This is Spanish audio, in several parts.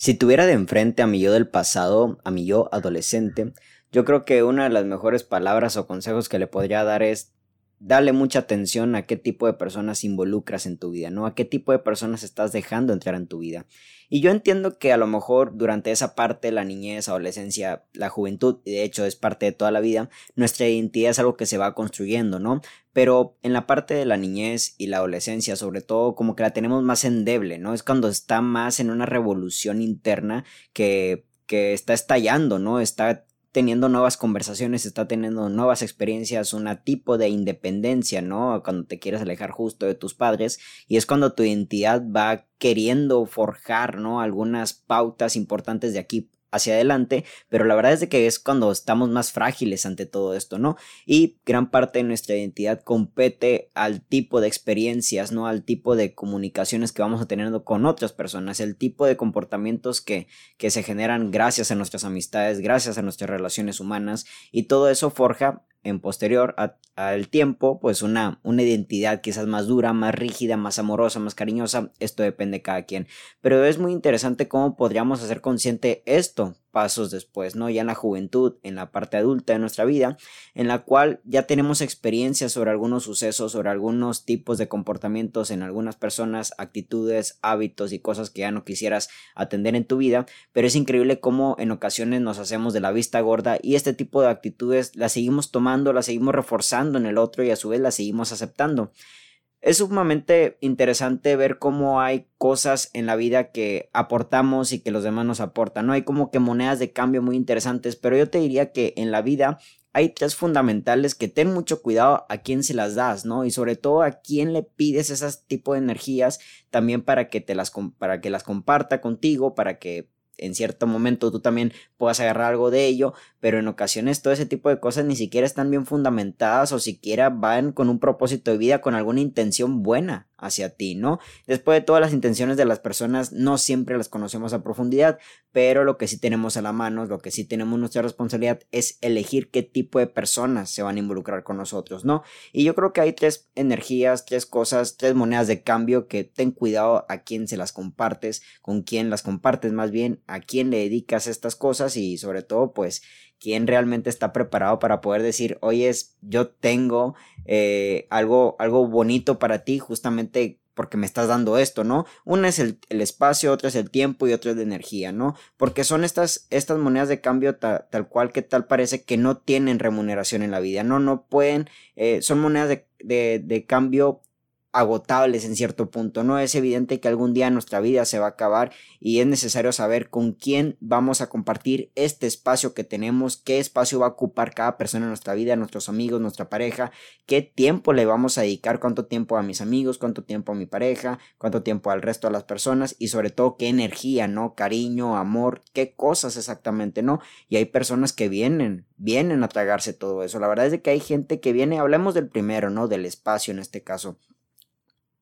Si tuviera de enfrente a mi yo del pasado, a mi yo adolescente, yo creo que una de las mejores palabras o consejos que le podría dar es dale mucha atención a qué tipo de personas involucras en tu vida, ¿no? A qué tipo de personas estás dejando entrar en tu vida. Y yo entiendo que a lo mejor durante esa parte, la niñez, adolescencia, la juventud, y de hecho es parte de toda la vida, nuestra identidad es algo que se va construyendo, ¿no? Pero en la parte de la niñez y la adolescencia, sobre todo, como que la tenemos más endeble, ¿no? Es cuando está más en una revolución interna que, que está estallando, ¿no? Está teniendo nuevas conversaciones, está teniendo nuevas experiencias, un tipo de independencia, ¿no? Cuando te quieres alejar justo de tus padres y es cuando tu identidad va queriendo forjar, ¿no? Algunas pautas importantes de aquí hacia adelante, pero la verdad es de que es cuando estamos más frágiles ante todo esto, ¿no? Y gran parte de nuestra identidad compete al tipo de experiencias, ¿no? Al tipo de comunicaciones que vamos a tener con otras personas, el tipo de comportamientos que, que se generan gracias a nuestras amistades, gracias a nuestras relaciones humanas, y todo eso forja en posterior al tiempo, pues una, una identidad quizás más dura, más rígida, más amorosa, más cariñosa, esto depende de cada quien. Pero es muy interesante cómo podríamos hacer consciente esto pasos después, ¿no? Ya en la juventud, en la parte adulta de nuestra vida, en la cual ya tenemos experiencia sobre algunos sucesos, sobre algunos tipos de comportamientos en algunas personas, actitudes, hábitos y cosas que ya no quisieras atender en tu vida, pero es increíble cómo en ocasiones nos hacemos de la vista gorda y este tipo de actitudes las seguimos tomando, las seguimos reforzando en el otro y a su vez las seguimos aceptando. Es sumamente interesante ver cómo hay cosas en la vida que aportamos y que los demás nos aportan, ¿no? Hay como que monedas de cambio muy interesantes, pero yo te diría que en la vida hay tres fundamentales que ten mucho cuidado a quién se las das, ¿no? Y sobre todo a quién le pides esas tipo de energías también para que te las para que las comparta contigo, para que en cierto momento tú también puedas agarrar algo de ello, pero en ocasiones todo ese tipo de cosas ni siquiera están bien fundamentadas o siquiera van con un propósito de vida, con alguna intención buena hacia ti, ¿no? Después de todas las intenciones de las personas, no siempre las conocemos a profundidad, pero lo que sí tenemos a la mano, lo que sí tenemos nuestra responsabilidad es elegir qué tipo de personas se van a involucrar con nosotros, ¿no? Y yo creo que hay tres energías, tres cosas, tres monedas de cambio que ten cuidado a quién se las compartes, con quién las compartes más bien, a quién le dedicas estas cosas y sobre todo pues quién realmente está preparado para poder decir, oye, yo tengo eh, algo, algo bonito para ti justamente porque me estás dando esto, ¿no? Una es el, espacio, otra es el tiempo y otra es la energía, ¿no? Porque son estas, estas monedas de cambio tal cual que tal parece que no tienen remuneración en la vida, ¿no? No pueden, eh, son monedas de, de, de cambio agotables en cierto punto, ¿no? Es evidente que algún día nuestra vida se va a acabar y es necesario saber con quién vamos a compartir este espacio que tenemos, qué espacio va a ocupar cada persona en nuestra vida, nuestros amigos, nuestra pareja, qué tiempo le vamos a dedicar, cuánto tiempo a mis amigos, cuánto tiempo a mi pareja, cuánto tiempo al resto de las personas y sobre todo qué energía, ¿no? Cariño, amor, qué cosas exactamente, ¿no? Y hay personas que vienen, vienen a tragarse todo eso. La verdad es que hay gente que viene, hablemos del primero, ¿no? Del espacio en este caso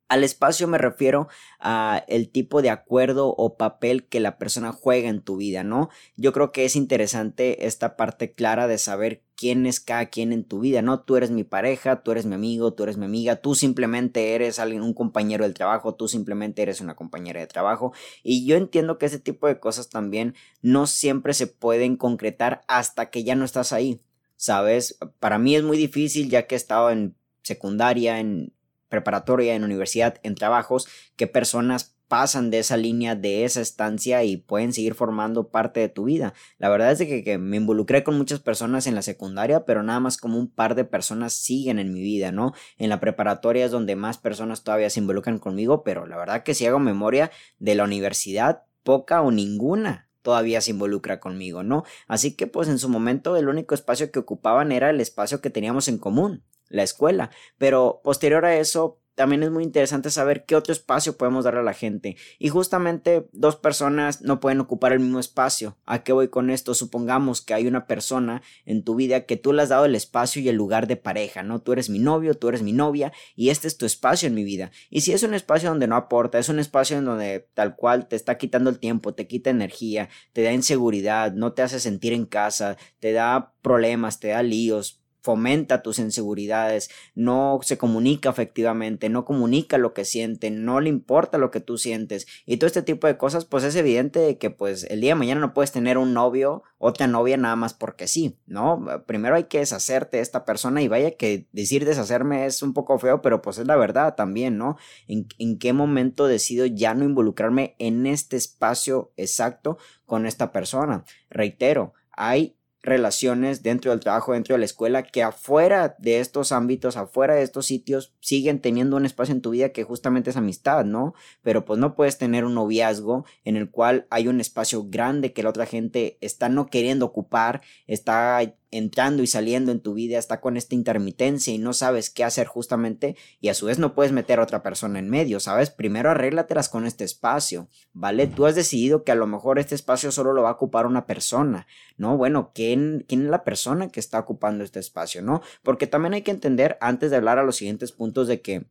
al espacio me refiero a el tipo de acuerdo o papel que la persona juega en tu vida, ¿no? Yo creo que es interesante esta parte clara de saber quién es cada quien en tu vida, ¿no? Tú eres mi pareja, tú eres mi amigo, tú eres mi amiga, tú simplemente eres alguien, un compañero del trabajo, tú simplemente eres una compañera de trabajo. Y yo entiendo que ese tipo de cosas también no siempre se pueden concretar hasta que ya no estás ahí. ¿Sabes? Para mí es muy difícil ya que he estado en secundaria, en preparatoria, en universidad, en trabajos, qué personas pasan de esa línea, de esa estancia y pueden seguir formando parte de tu vida. La verdad es que, que, me involucré con muchas personas en la secundaria, pero nada más como un par de personas siguen en mi vida, ¿no? En la preparatoria es donde más personas todavía se involucran conmigo, pero la verdad que si hago memoria de la universidad, poca o ninguna todavía se involucra conmigo, ¿no? Así que pues en su momento el único espacio que ocupaban era el espacio que teníamos en común, la escuela. Pero posterior a eso, también es muy interesante saber qué otro espacio podemos darle a la gente. Y justamente dos personas no pueden ocupar el mismo espacio. ¿A qué voy con esto? Supongamos que hay una persona en tu vida que tú le has dado el espacio y el lugar de pareja, ¿no? Tú eres mi novio, tú eres mi novia y este es tu espacio en mi vida. Y si es un espacio donde no aporta, es un espacio en donde tal cual te está quitando el tiempo, te quita energía, te da inseguridad, no te hace sentir en casa, te da problemas, te da líos, fomenta tus inseguridades, no se comunica efectivamente, no comunica lo que siente, no le importa lo que tú sientes y todo este tipo de cosas, pues es evidente que pues el día de mañana no puedes tener un novio, otra novia nada más porque sí, ¿no? Primero hay que deshacerte de esta persona y vaya que decir deshacerme es un poco feo, pero pues es la verdad también, ¿no? ¿En, en qué momento decido ya no involucrarme en este espacio exacto con esta persona? Reitero, hay relaciones dentro del trabajo, dentro de la escuela, que afuera de estos ámbitos, afuera de estos sitios, siguen teniendo un espacio en tu vida que justamente es amistad, ¿no? Pero pues no puedes tener un noviazgo en el cual hay un espacio grande que la otra gente está no queriendo ocupar, está entrando y saliendo en tu vida, está con esta intermitencia y no sabes qué hacer justamente y a su vez no puedes meter a otra persona en medio, ¿sabes? Primero arréglatelas con este espacio, ¿vale? Tú has decidido que a lo mejor este espacio solo lo va a ocupar una persona, ¿no? Bueno, ¿quién, quién es la persona que está ocupando este espacio, ¿no? Porque también hay que entender antes de hablar a los siguientes puntos de que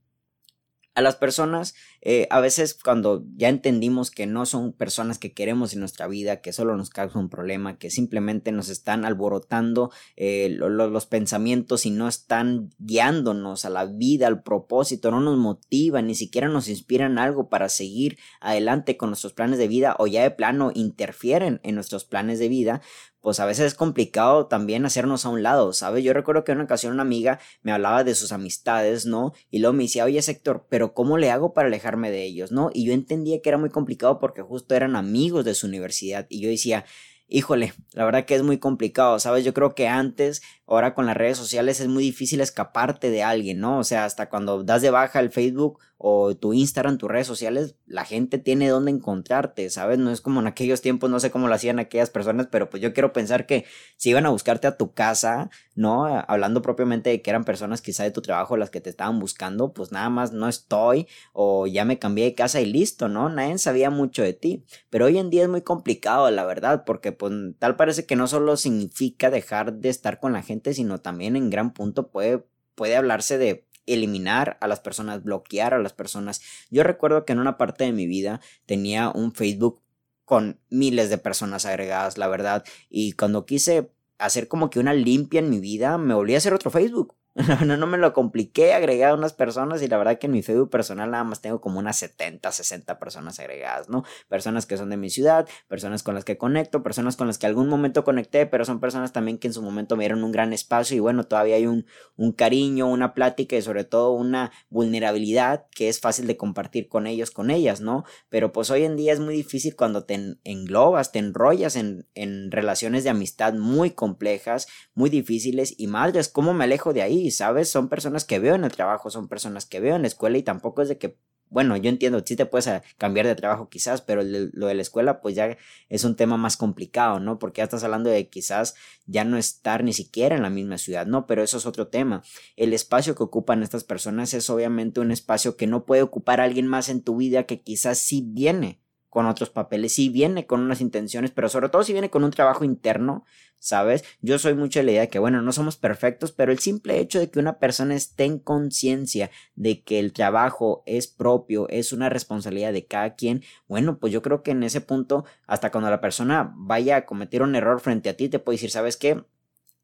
a las personas, eh, a veces cuando ya entendimos que no son personas que queremos en nuestra vida, que solo nos causan un problema, que simplemente nos están alborotando eh, los pensamientos y no están guiándonos a la vida, al propósito, no nos motivan, ni siquiera nos inspiran algo para seguir adelante con nuestros planes de vida o ya de plano interfieren en nuestros planes de vida, pues a veces es complicado también hacernos a un lado, ¿sabes? Yo recuerdo que en una ocasión una amiga me hablaba de sus amistades, ¿no? Y luego me decía, oye, sector, pero ¿cómo le hago para alejarme de ellos, ¿no? Y yo entendía que era muy complicado porque justo eran amigos de su universidad y yo decía, híjole, la verdad que es muy complicado, ¿sabes? Yo creo que antes, ahora con las redes sociales es muy difícil escaparte de alguien, ¿no? O sea, hasta cuando das de baja el Facebook o tu Instagram, tus redes sociales, la gente tiene dónde encontrarte, ¿sabes? No es como en aquellos tiempos, no sé cómo lo hacían aquellas personas, pero pues yo quiero pensar que si iban a buscarte a tu casa, ¿no? Hablando propiamente de que eran personas quizá de tu trabajo las que te estaban buscando, pues nada más no estoy o ya me cambié de casa y listo, ¿no? Nadie sabía mucho de ti. Pero hoy en día es muy complicado, la verdad, porque pues tal parece que no solo significa dejar de estar con la gente, sino también en gran punto puede, puede hablarse de eliminar a las personas, bloquear a las personas. Yo recuerdo que en una parte de mi vida tenía un Facebook con miles de personas agregadas, la verdad, y cuando quise hacer como que una limpia en mi vida, me volví a hacer otro Facebook No, no me lo compliqué, agregué a unas personas y la verdad que en mi Facebook personal nada más tengo como unas 70, 60 personas agregadas, ¿no? Personas que son de mi ciudad, personas con las que conecto, personas con las que algún momento conecté, pero son personas también que en su momento me dieron un gran espacio y bueno, todavía hay un, un cariño, una plática y sobre todo una vulnerabilidad que es fácil de compartir con ellos, con ellas, ¿no? Pero pues hoy en día es muy difícil cuando te englobas, te enrollas en, en relaciones de amistad muy complejas, muy difíciles y madres, ¿cómo me alejo de ahí? ¿Sabes? Son personas que veo en el trabajo, son personas que veo en la escuela y tampoco es de que, bueno, yo entiendo, sí te puedes ah, cambiar de trabajo quizás, pero lo de la escuela pues ya es un tema más complicado, ¿no? Porque ya estás hablando de quizás ya no estar ni siquiera en la misma ciudad, ¿no? Pero eso es otro tema. El espacio que ocupan estas personas es obviamente un espacio que no puede ocupar alguien más en tu vida que quizás sí viene con otros papeles, sí viene con unas intenciones, pero sobre todo si viene con un trabajo interno, ¿sabes? Yo soy mucho de la idea de que, bueno, no somos perfectos, pero el simple hecho de que una persona esté en conciencia de que el trabajo es propio, es una responsabilidad de cada quien, bueno, pues yo creo que en ese punto, hasta cuando la persona vaya a cometer un error frente a ti, te puede decir, ¿sabes qué?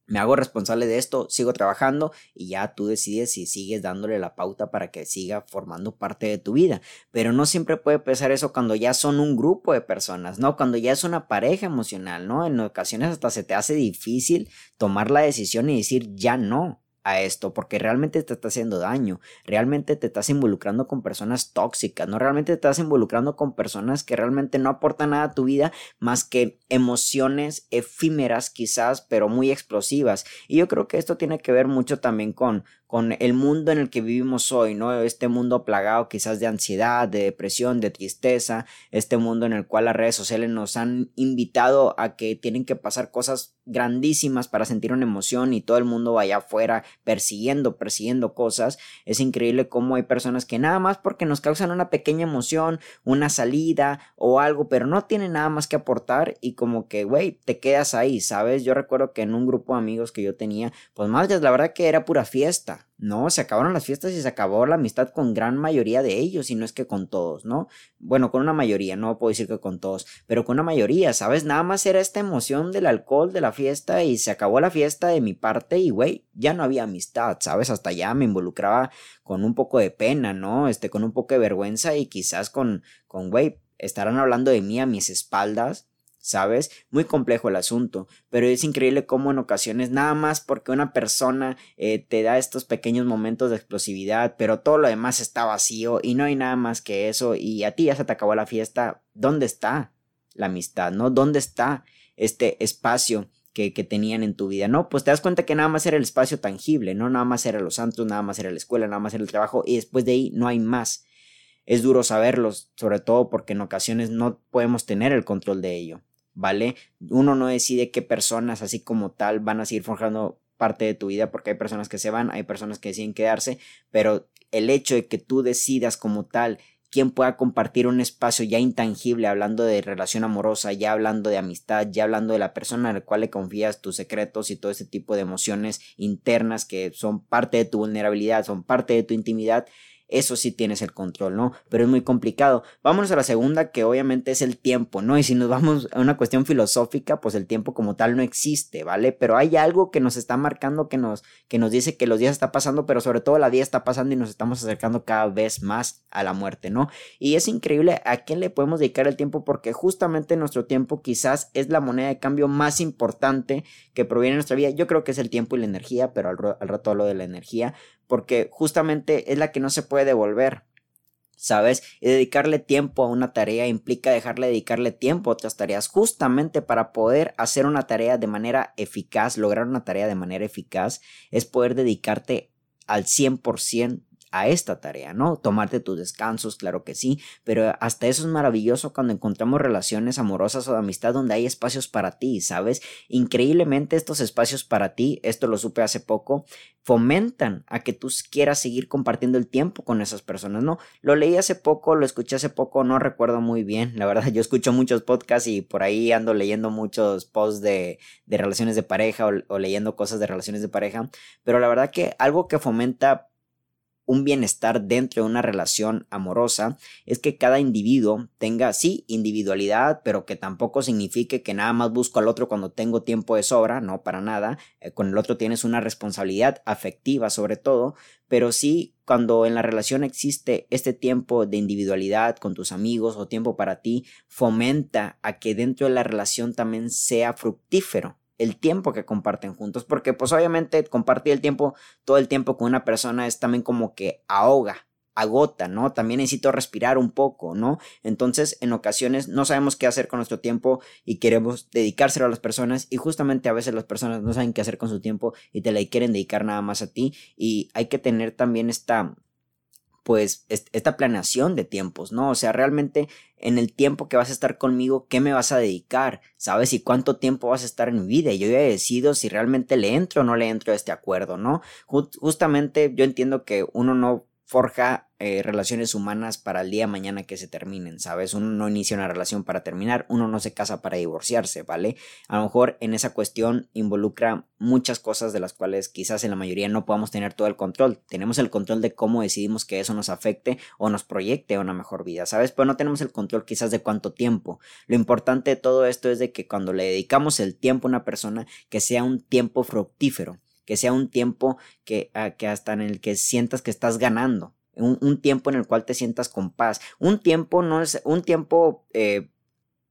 Me hago responsable de esto, sigo trabajando y ya tú decides si sigues dándole la pauta para que siga formando parte de tu vida. Pero no siempre puede pasar eso cuando ya son un grupo de personas, ¿no? Cuando ya es una pareja emocional, ¿no? En ocasiones hasta se te hace difícil tomar la decisión y decir ya no a esto porque realmente te está haciendo daño, realmente te estás involucrando con personas tóxicas, no realmente te estás involucrando con personas que realmente no aportan nada a tu vida más que emociones efímeras quizás, pero muy explosivas. Y yo creo que esto tiene que ver mucho también con con el mundo en el que vivimos hoy, ¿no? Este mundo plagado quizás de ansiedad, de depresión, de tristeza, este mundo en el cual las redes sociales nos han invitado a que tienen que pasar cosas grandísimas para sentir una emoción y todo el mundo vaya afuera persiguiendo, persiguiendo cosas. Es increíble cómo hay personas que nada más porque nos causan una pequeña emoción, una salida o algo, pero no tienen nada más que aportar y como que, güey, te quedas ahí, ¿sabes? Yo recuerdo que en un grupo de amigos que yo tenía, pues más la verdad que era pura fiesta. No, se acabaron las fiestas y se acabó la amistad con gran mayoría de ellos, y no es que con todos, ¿no? Bueno, con una mayoría, no puedo decir que con todos, pero con una mayoría, ¿sabes? Nada más era esta emoción del alcohol, de la fiesta, y se acabó la fiesta de mi parte, y güey, ya no había amistad, ¿sabes? Hasta ya me involucraba con un poco de pena, ¿no? Este, con un poco de vergüenza y quizás con, con, güey, estarán hablando de mí a mis espaldas ¿sabes? Muy complejo el asunto, pero es increíble cómo en ocasiones nada más porque una persona eh, te da estos pequeños momentos de explosividad, pero todo lo demás está vacío y no hay nada más que eso y a ti ya se te acabó la fiesta, ¿dónde está la amistad? ¿No? ¿Dónde está este espacio? Que, que, tenían en tu vida, ¿no? Pues te das cuenta que nada más era el espacio tangible, ¿no? Nada más era los santos, nada más era la escuela, nada más era el trabajo y después de ahí no hay más. Es duro saberlos, sobre todo porque en ocasiones no podemos tener el control de ello. ¿Vale? Uno no decide qué personas así como tal van a seguir forjando parte de tu vida porque hay personas que se van, hay personas que deciden quedarse, pero el hecho de que tú decidas como tal quién pueda compartir un espacio ya intangible, hablando de relación amorosa, ya hablando de amistad, ya hablando de la persona a la cual le confías tus secretos y todo ese tipo de emociones internas que son parte de tu vulnerabilidad, son parte de tu intimidad, eso sí tienes el control, ¿no? Pero es muy complicado. Vámonos a la segunda, que obviamente es el tiempo, ¿no? Y si nos vamos a una cuestión filosófica, pues el tiempo como tal no existe, ¿vale? Pero hay algo que nos está marcando, que nos, que nos dice que los días están pasando, pero sobre todo la día está pasando y nos estamos acercando cada vez más a la muerte, ¿no? Y es increíble a quién le podemos dedicar el tiempo porque justamente nuestro tiempo quizás es la moneda de cambio más importante que proviene de nuestra vida. Yo creo que es el tiempo y la energía, pero al, al rato hablo de la energía, porque justamente es la que no se puede devolver. ¿Sabes? Y dedicarle tiempo a una tarea implica dejarle dedicarle tiempo a otras tareas justamente para poder hacer una tarea de manera eficaz, lograr una tarea de manera eficaz, es poder dedicarte al 100% a esta tarea, ¿no? Tomarte tus descansos, claro que sí, pero hasta eso es maravilloso cuando encontramos relaciones amorosas o de amistad donde hay espacios para ti, ¿sabes? Increíblemente estos espacios para ti, esto lo supe hace poco, fomentan a que tú quieras seguir compartiendo el tiempo con esas personas, ¿no? Lo leí hace poco, lo escuché hace poco, no recuerdo muy bien, la verdad yo escucho muchos podcasts y por ahí ando leyendo muchos posts de, de relaciones de pareja o, o leyendo cosas de relaciones de pareja, pero la verdad que algo que fomenta un bienestar dentro de una relación amorosa es que cada individuo tenga, sí, individualidad, pero que tampoco signifique que nada más busco al otro cuando tengo tiempo de sobra, no para nada, eh, con el otro tienes una responsabilidad afectiva sobre todo, pero sí cuando en la relación existe este tiempo de individualidad con tus amigos o tiempo para ti, fomenta a que dentro de la relación también sea fructífero el tiempo que comparten juntos, porque pues obviamente compartir el tiempo, todo el tiempo con una persona es también como que ahoga, agota, ¿no? También necesito respirar un poco, ¿no? Entonces, en ocasiones no sabemos qué hacer con nuestro tiempo y queremos dedicárselo a las personas y justamente a veces las personas no saben qué hacer con su tiempo y te la quieren dedicar nada más a ti y hay que tener también esta pues esta planeación de tiempos, ¿no? O sea, realmente en el tiempo que vas a estar conmigo, ¿qué me vas a dedicar? ¿Sabes? Y cuánto tiempo vas a estar en mi vida. Y yo ya decido si realmente le entro o no le entro a este acuerdo, ¿no? justamente yo entiendo que uno no forja eh, relaciones humanas para el día de mañana que se terminen, ¿sabes? Uno no inicia una relación para terminar, uno no se casa para divorciarse, ¿vale? A lo mejor en esa cuestión involucra muchas cosas de las cuales quizás en la mayoría no podamos tener todo el control. Tenemos el control de cómo decidimos que eso nos afecte o nos proyecte a una mejor vida, ¿sabes? Pero no tenemos el control quizás de cuánto tiempo. Lo importante de todo esto es de que cuando le dedicamos el tiempo a una persona, que sea un tiempo fructífero que sea un tiempo que, ah, que hasta en el que sientas que estás ganando, un, tiempo en el cual te sientas con paz, un tiempo no es, un tiempo, eh,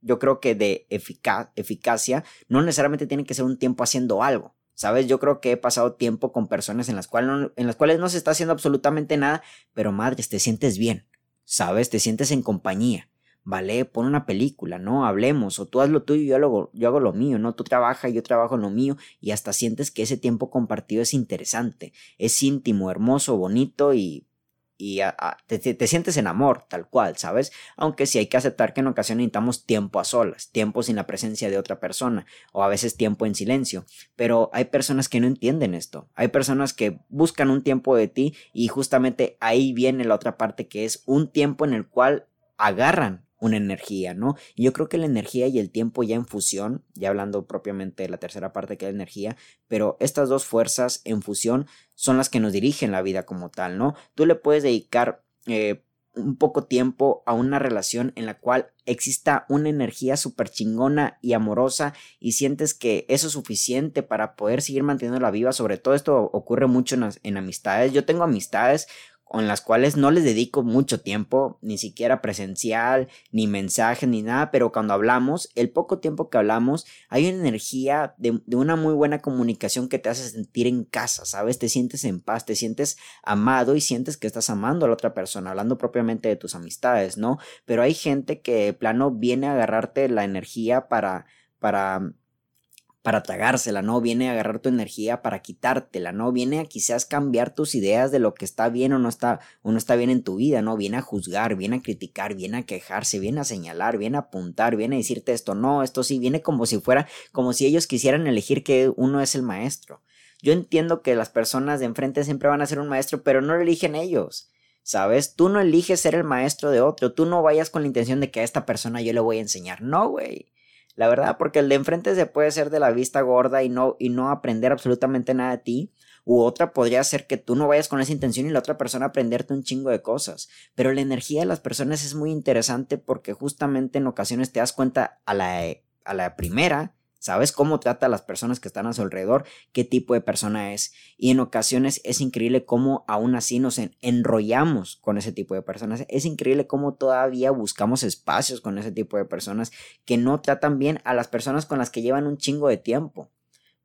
yo creo que de eficacia, no necesariamente tiene que ser un tiempo haciendo algo. ¿Sabes? Yo creo que he pasado tiempo con personas en las, cuales no, en las cuales no se está haciendo absolutamente nada, pero madre, te sientes bien, ¿sabes? Te sientes en compañía. ¿vale? Pon una película, ¿no? Hablemos, o tú haz lo tuyo y yo yo hago lo mío, ¿no? Tú trabajas, y yo trabajo lo mío, y hasta sientes que ese tiempo compartido es interesante, es íntimo, hermoso, bonito y y te, sientes en amor, tal cual, ¿sabes? Aunque sí hay que aceptar que en ocasiones necesitamos tiempo a solas, tiempo sin la presencia de otra persona, o a veces tiempo en silencio. Pero hay personas que no entienden esto. Hay personas que buscan un tiempo de ti y justamente ahí viene la otra parte que es un tiempo en el cual agarran una energía, ¿no? Y yo creo que la energía y el tiempo ya en fusión, ya hablando propiamente de la tercera parte que es la energía, pero estas dos fuerzas en fusión son las que nos dirigen la vida como tal, ¿no? Tú le puedes dedicar eh, un poco tiempo a una relación en la cual exista una energía súper chingona y amorosa y sientes que eso es suficiente para poder seguir manteniéndola viva. Sobre todo esto ocurre mucho en, en amistades. Yo tengo amistades con las cuales no les dedico mucho tiempo, ni siquiera presencial, ni mensaje, ni nada, pero cuando hablamos, el poco tiempo que hablamos, hay una energía de, una muy buena comunicación que te hace sentir en casa, ¿sabes? Te sientes en paz, te sientes amado y sientes que estás amando a la otra persona, hablando propiamente de tus amistades, ¿no? Pero hay gente que de plano viene a agarrarte la energía para, para para tragársela, no viene a agarrar tu energía para quitártela, no viene a quizás cambiar tus ideas de lo que está bien o no está, o no está bien en tu vida, no viene a juzgar, viene a criticar, viene a quejarse, viene a señalar, viene a apuntar, viene a decirte esto, no, esto sí, viene como si fuera, como si ellos quisieran elegir que uno es el maestro. Yo entiendo que las personas de enfrente siempre van a ser un maestro, pero no lo eligen ellos. ¿Sabes? Tú no eliges ser el maestro de otro, tú no vayas con la intención de que a esta persona yo le voy a enseñar. No, güey. La verdad, porque el de enfrente se puede ser de la vista gorda y no, y no aprender absolutamente nada de ti. U otra podría ser que tú no vayas con esa intención y la otra persona aprenderte un chingo de cosas. Pero la energía de las personas es muy interesante porque justamente en ocasiones te das cuenta a la, a la primera sabes cómo trata a las personas que están a su alrededor, qué tipo de persona es. Y en ocasiones es increíble cómo aún así nos enrollamos con ese tipo de personas. Es increíble cómo todavía buscamos espacios con ese tipo de personas que no tratan bien a las personas con las que llevan un chingo de tiempo.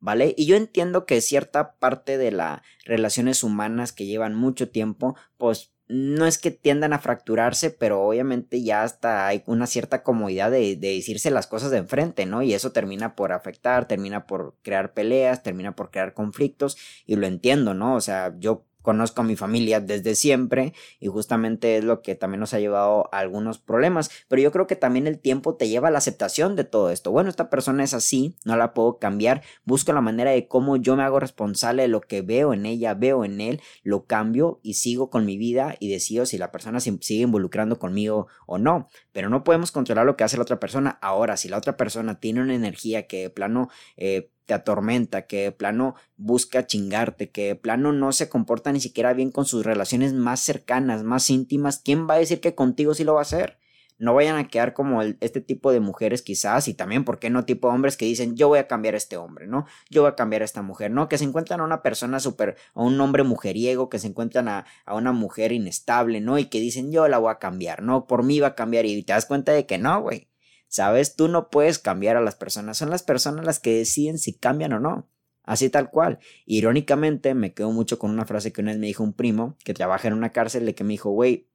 ¿Vale? Y yo entiendo que cierta parte de las relaciones humanas que llevan mucho tiempo, pues no es que tiendan a fracturarse, pero obviamente ya hasta hay una cierta comodidad de, de, decirse las cosas de enfrente, ¿no? Y eso termina por afectar, termina por crear peleas, termina por crear conflictos, y lo entiendo, ¿no? O sea, yo conozco a mi familia desde siempre y justamente es lo que también nos ha llevado a algunos problemas, pero yo creo que también el tiempo te lleva a la aceptación de todo esto. Bueno, esta persona es así, no la puedo cambiar, busco la manera de cómo yo me hago responsable de lo que veo en ella, veo en él, lo cambio y sigo con mi vida y decido si la persona se sigue involucrando conmigo o no, pero no podemos controlar lo que hace la otra persona. Ahora, si la otra persona tiene una energía que de plano eh, te atormenta, que de plano busca chingarte, que de plano no se comporta ni siquiera bien con sus relaciones más cercanas, más íntimas, ¿quién va a decir que contigo sí lo va a hacer? No vayan a quedar como este tipo de mujeres quizás y también, ¿por qué no tipo de hombres que dicen yo voy a cambiar a este hombre, ¿no? Yo voy a cambiar a esta mujer, ¿no? Que se encuentran a una persona súper, a un hombre mujeriego, que se encuentran a, a una mujer inestable, ¿no? Y que dicen yo la voy a cambiar, ¿no? Por mí va a cambiar y te das cuenta de que no, güey ¿Sabes? Tú no puedes cambiar a las personas, son las personas las que deciden si cambian o no. Así tal cual. Irónicamente, me quedo mucho con una frase que una vez me dijo un primo que trabaja en una cárcel de que me dijo, güey,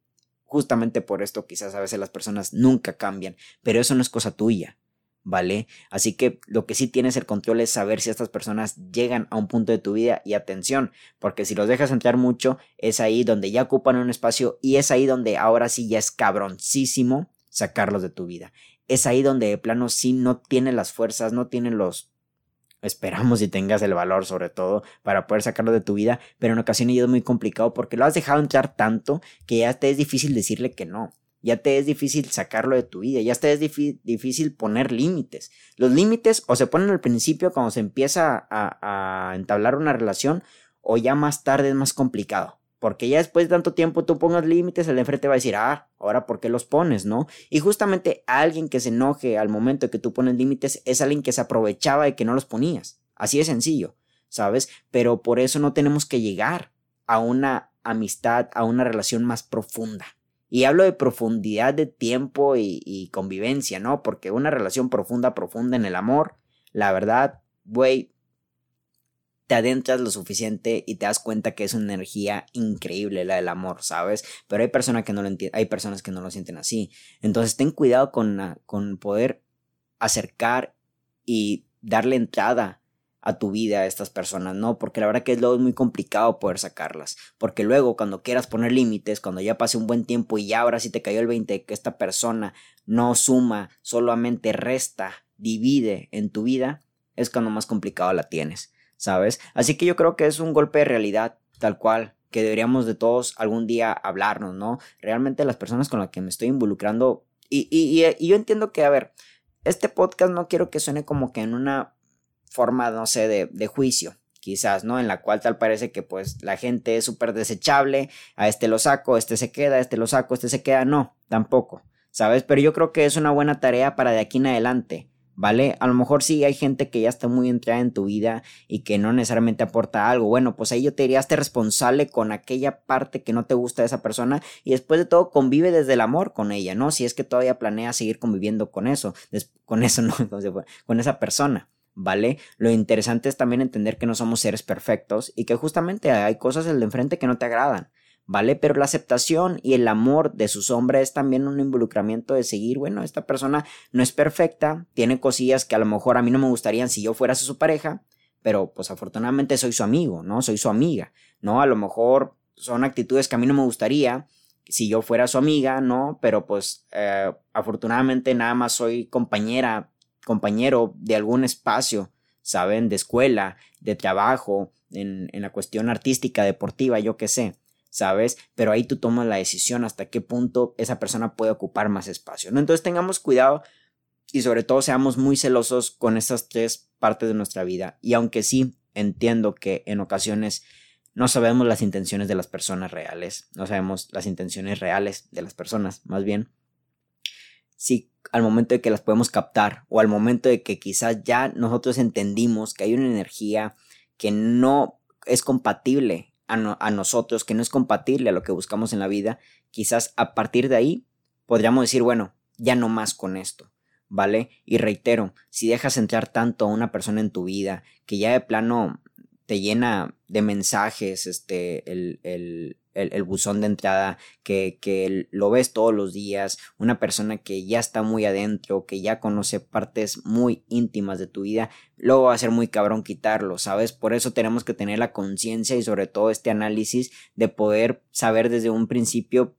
justamente por esto quizás a veces las personas nunca cambian, pero eso no es cosa tuya. ¿Vale? Así que lo que sí tienes el control es saber si estas personas llegan a un punto de tu vida y atención, porque si los dejas entrar mucho, es ahí donde ya ocupan un espacio y es ahí donde ahora sí ya es cabroncísimo sacarlos de tu vida es ahí donde de plano sí no tiene las fuerzas, no tiene los esperamos y tengas el valor sobre todo para poder sacarlo de tu vida, pero en ocasiones es muy complicado porque lo has dejado entrar tanto que ya te es difícil decirle que no, ya te es difícil sacarlo de tu vida, ya te es difícil poner límites. Los límites o se ponen al principio cuando se empieza a, a entablar una relación o ya más tarde es más complicado. Porque ya después de tanto tiempo tú pongas límites, el de enfrente va a decir, ah, ahora ¿por qué los pones, no? Y justamente alguien que se enoje al momento de que tú pones límites es alguien que se aprovechaba de que no los ponías. Así de sencillo, ¿sabes? Pero por eso no tenemos que llegar a una amistad, a una relación más profunda. Y hablo de profundidad de tiempo y, y convivencia, ¿no? Porque una relación profunda, profunda en el amor, la verdad, güey, te adentras lo suficiente y te das cuenta que es una energía increíble la del amor, ¿sabes? Pero hay personas que no lo hay personas que no lo sienten así. Entonces ten cuidado con, con poder acercar y darle entrada a tu vida a estas personas, ¿no? Porque la verdad que es luego muy complicado poder sacarlas. Porque luego cuando quieras poner límites, cuando ya pase un buen tiempo y ya ahora sí te cayó el 20 que esta persona no suma, solamente resta, divide en tu vida, es cuando más complicado la tienes, ¿sabes? Así que yo creo que es un golpe de realidad, tal cual, que deberíamos de todos algún día hablarnos, ¿no? Realmente las personas con las que me estoy involucrando, y, y, y yo entiendo que, a ver, este podcast no quiero que suene como que en una forma, no sé, de, de juicio, quizás, ¿no? En la cual tal parece que pues la gente es súper desechable, a este lo saco, este se queda, este lo saco, este se queda, no, tampoco, ¿sabes? Pero yo creo que es una buena tarea para de aquí en adelante. ¿Vale? A lo mejor sí hay gente que ya está muy entrada en tu vida y que no necesariamente aporta algo. Bueno, pues ahí yo te diría, hazte responsable con aquella parte que no te gusta de esa persona y después de todo convive desde el amor con ella, ¿no? Si es que todavía planeas seguir conviviendo con eso, con eso, no, con esa persona. ¿vale? Lo interesante es también entender que no somos seres perfectos y que justamente hay cosas del de enfrente que no te agradan, ¿vale? Pero la aceptación y el amor de su sombra es también un involucramiento de seguir, bueno, esta persona no es perfecta, tiene cosillas que a lo mejor a mí no me gustarían si yo fuera su pareja, pero pues afortunadamente soy su amigo, ¿no? Soy su amiga, ¿no? A lo mejor son actitudes que a mí no me gustaría si yo fuera su amiga, ¿no? Pero pues eh, afortunadamente nada más soy compañera compañero de algún espacio, ¿saben? De escuela, de trabajo, en, en la cuestión artística, deportiva, yo qué sé, ¿sabes? Pero ahí tú tomas la decisión hasta qué punto esa persona puede ocupar más espacio, ¿no? Entonces tengamos cuidado y sobre todo seamos muy celosos con estas tres partes de nuestra vida. Y aunque sí entiendo que en ocasiones no sabemos las intenciones de las personas reales, no sabemos las intenciones reales de las personas, más bien, sí al momento de que las podemos captar o al momento de que quizás ya nosotros entendimos que hay una energía que no es compatible a, nosotros, que no es compatible a lo que buscamos en la vida, quizás a partir de ahí podríamos decir, bueno, ya no más con esto. ¿Vale? Y reitero, si dejas entrar tanto a una persona en tu vida que ya de plano te llena de mensajes, este, el, el, el, buzón de entrada, que, que lo ves todos los días, una persona que ya está muy adentro, que ya conoce partes muy íntimas de tu vida, luego va a ser muy cabrón quitarlo, ¿sabes? Por eso tenemos que tener la conciencia y sobre todo este análisis de poder saber desde un principio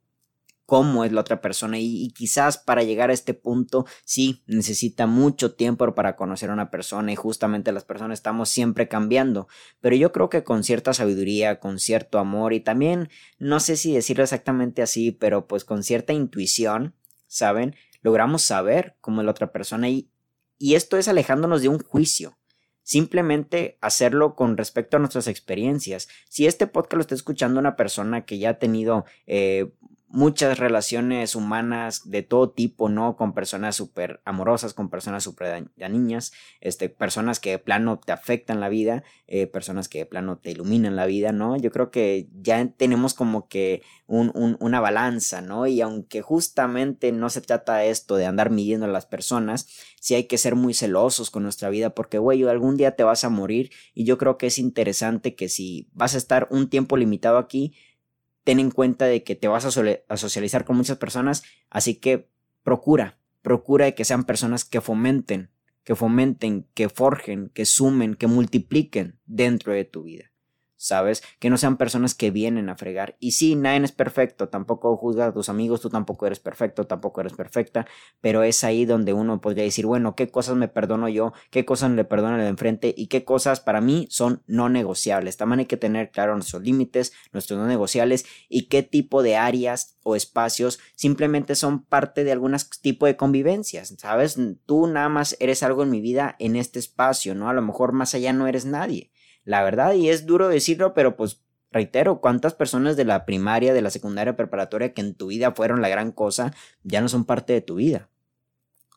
cómo es la otra persona y, quizás para llegar a este punto sí necesita mucho tiempo para conocer a una persona y justamente las personas estamos siempre cambiando. Pero yo creo que con cierta sabiduría con cierto amor y también no sé si decirlo exactamente así pero pues con cierta intuición saben logramos saber cómo es la otra persona y, y esto es alejándonos de un juicio. Simplemente hacerlo con respecto a nuestras experiencias. Si este podcast lo está escuchando una persona que ya ha tenido eh, muchas relaciones humanas de todo tipo, ¿no? Con personas súper amorosas, con personas súper niñas, este, personas que de plano te afectan la vida, eh, personas que de plano te iluminan la vida, ¿no? Yo creo que ya tenemos como que un, un, una balanza, ¿no? Y aunque justamente no se trata esto de andar midiendo a las personas, sí hay que ser muy celosos con nuestra vida porque, güey, algún día te vas a morir y yo creo que es interesante que si vas a estar un tiempo limitado aquí, ten en cuenta de que te vas a, socializar con muchas personas, así que procura, procura de que sean personas que fomenten, que fomenten, que forjen, que sumen, que multipliquen dentro de tu vida. ¿Sabes? Que no sean personas que vienen a fregar. Y sí, nadie es perfecto, tampoco juzga a tus amigos, tú tampoco eres perfecto, tampoco eres perfecta, pero es ahí donde uno podría decir, bueno, ¿qué cosas me perdono yo? ¿Qué cosas le perdono al de enfrente? ¿Y qué cosas para mí son no negociables? También hay que tener claro nuestros límites, nuestros no negociables y qué tipo de áreas o espacios simplemente son parte de algún tipo de convivencias, ¿sabes? Tú nada más eres algo en mi vida en este espacio, ¿no? A lo mejor más allá no eres nadie la verdad, y es duro decirlo, pero pues reitero, cuántas personas de la primaria, de la secundaria preparatoria que en tu vida fueron la gran cosa, ya no son parte de tu vida.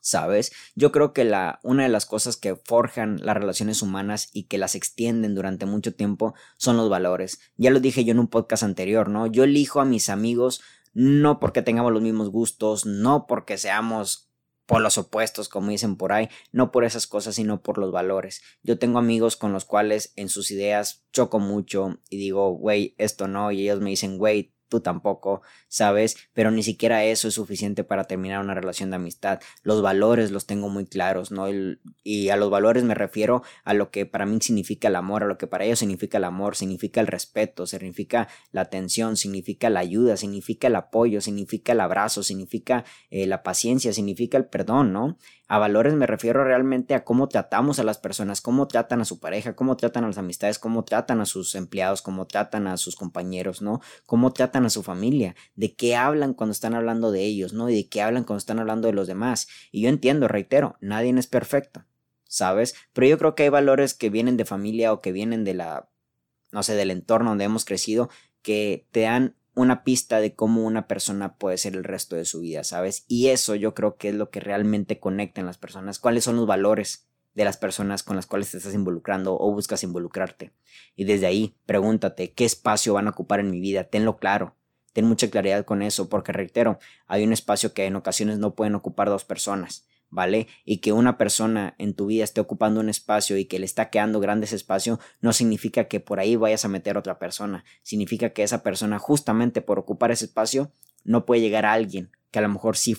¿Sabes? Yo creo que la, una de las cosas que forjan las relaciones humanas y que las extienden durante mucho tiempo son los valores. Ya lo dije yo en un podcast anterior, ¿no? Yo elijo a mis amigos no porque tengamos los mismos gustos, no porque seamos por los opuestos, como dicen por ahí, no por esas cosas, sino por los valores. Yo tengo amigos con los cuales en sus ideas choco mucho y digo, güey, esto no, y ellos me dicen, güey, tú tampoco, ¿sabes? Pero ni siquiera eso es suficiente para terminar una relación de amistad. Los valores los tengo muy claros, ¿no? y a los valores me refiero a lo que para mí significa el amor, a lo que para ellos significa el amor, significa el respeto, significa la atención, significa la ayuda, significa el apoyo, significa el abrazo, significa eh, la paciencia, significa el perdón, ¿no? A valores me refiero realmente a cómo tratamos a las personas, cómo tratan a su pareja, cómo tratan a las amistades, cómo tratan a sus empleados, cómo tratan a sus compañeros, ¿no? Cómo tratan a su familia, de qué hablan cuando están hablando de ellos, ¿no? Y de qué hablan cuando están hablando de los demás. Y yo entiendo, reitero, nadie es perfecto, ¿sabes? Pero yo creo que hay valores que vienen de familia o que vienen de la, no sé, del entorno donde hemos crecido, que te dan una pista de cómo una persona puede ser el resto de su vida, ¿sabes? Y eso yo creo que es lo que realmente conecta en las personas, cuáles son los valores de las personas con las cuales te estás involucrando o buscas involucrarte. Y desde ahí, pregúntate, ¿qué espacio van a ocupar en mi vida? Tenlo claro. Ten mucha claridad con eso, porque reitero, hay un espacio que en ocasiones no pueden ocupar dos personas. ¿Vale? Y que una persona en tu vida esté ocupando un espacio y que le está quedando grande ese espacio, no significa que por ahí vayas a meter otra persona. Significa que esa persona, justamente por ocupar ese espacio, no puede llegar a alguien que a lo mejor sí,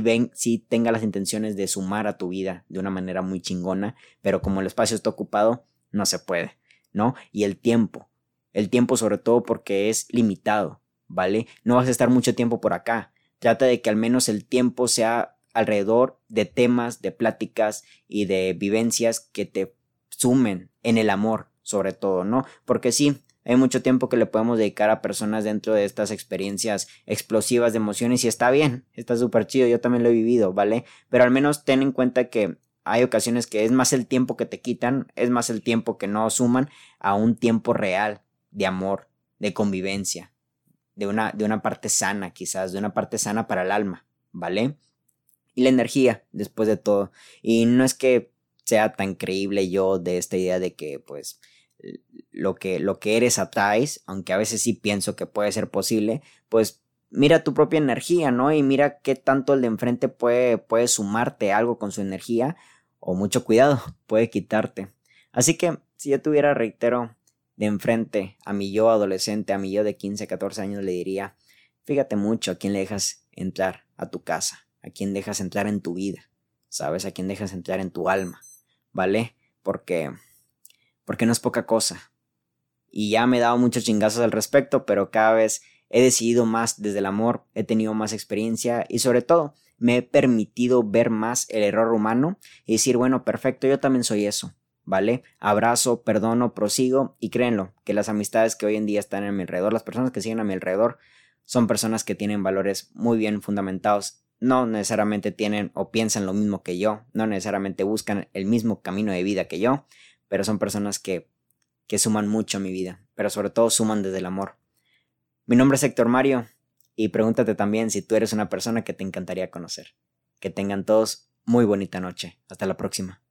ven, sí tenga las intenciones de sumar a tu vida de una manera muy chingona, pero como el espacio está ocupado, no se puede, ¿no? Y el tiempo. El tiempo sobre todo porque es limitado, ¿vale? No vas a estar mucho tiempo por acá. Trata de que al menos el tiempo sea alrededor de temas, de pláticas y de vivencias que te sumen en el amor, sobre todo, ¿no? Porque sí, hay mucho tiempo que le podemos dedicar a personas dentro de estas experiencias explosivas de emociones y está bien, está súper chido, yo también lo he vivido, ¿vale? Pero al menos ten en cuenta que hay ocasiones que es más el tiempo que te quitan, es más el tiempo que no suman a un tiempo real de amor, de convivencia, de una, de una parte sana quizás, de una parte sana para el alma, ¿vale? Y la energía después de todo. Y no es que sea tan creíble yo de esta idea de que pues lo que, lo que eres atraes, aunque a veces sí pienso que puede ser posible, pues mira tu propia energía, ¿no? Y mira qué tanto el de enfrente puede, puede sumarte algo con su energía o mucho cuidado, puede quitarte. Así que si yo tuviera, reitero, de enfrente a mi yo adolescente, a mi yo de 15, 14 años, le diría, fíjate mucho a quién le dejas entrar a tu casa a quién dejas entrar en tu vida, ¿sabes? A quién dejas entrar en tu alma, ¿vale? Porque, porque no es poca cosa. Y ya me he dado muchos chingazos al respecto, pero cada vez he decidido más desde el amor, he tenido más experiencia y sobre todo me he permitido ver más el error humano y decir, bueno, perfecto, yo también soy eso, ¿vale? Abrazo, perdono, prosigo y créenlo, que las amistades que hoy en día están a mi alrededor, las personas que siguen a mi alrededor, son personas que tienen valores muy bien fundamentados no necesariamente tienen o piensan lo mismo que yo, no necesariamente buscan el mismo camino de vida que yo, pero son personas que, que suman mucho a mi vida, pero sobre todo suman desde el amor. Mi nombre es Héctor Mario y pregúntate también si tú eres una persona que te encantaría conocer. Que tengan todos muy bonita noche. Hasta la próxima.